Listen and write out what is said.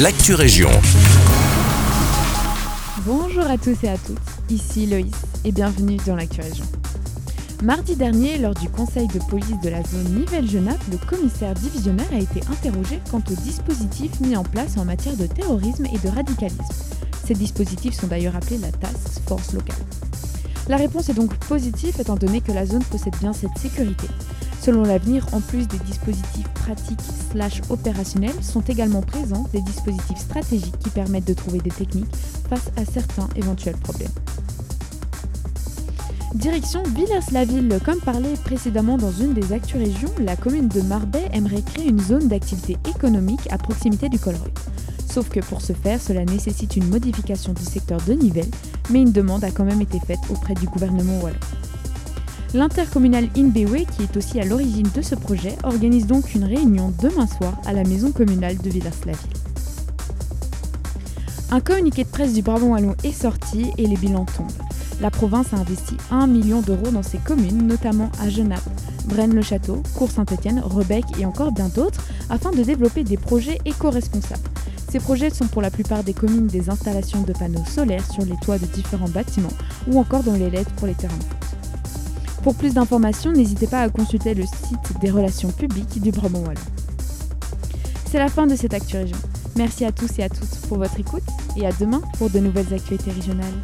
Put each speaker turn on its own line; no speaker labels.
l'actu région.
Bonjour à tous et à toutes, ici Loïs et bienvenue dans l'actu région. Mardi dernier, lors du conseil de police de la zone Nivelles-Genappe, le commissaire divisionnaire a été interrogé quant aux dispositifs mis en place en matière de terrorisme et de radicalisme. Ces dispositifs sont d'ailleurs appelés la Task Force locale. La réponse est donc positive étant donné que la zone possède bien cette sécurité. Selon l'avenir, en plus des dispositifs pratiques slash opérationnels, sont également présents des dispositifs stratégiques qui permettent de trouver des techniques face à certains éventuels problèmes. Direction Villers-la-Ville, comme parlé précédemment dans une des actus régions, la commune de Marbais aimerait créer une zone d'activité économique à proximité du Colroy. Sauf que pour ce faire, cela nécessite une modification du secteur de Nivelles, mais une demande a quand même été faite auprès du gouvernement wallon. L'intercommunal Inbewe, qui est aussi à l'origine de ce projet, organise donc une réunion demain soir à la maison communale de Villers-la-Ville. Un communiqué de presse du Brabant Wallon est sorti et les bilans tombent. La province a investi 1 million d'euros dans ses communes, notamment à Genappe, Braine-le-Château, Cour-Saint-Étienne, Rebec et encore bien d'autres, afin de développer des projets éco-responsables. Ces projets sont pour la plupart des communes des installations de panneaux solaires sur les toits de différents bâtiments ou encore dans les LED pour les terrains. Pour plus d'informations, n'hésitez pas à consulter le site des relations publiques du Brabant Wallon. C'est la fin de cette Actu Région. Merci à tous et à toutes pour votre écoute et à demain pour de nouvelles actualités régionales.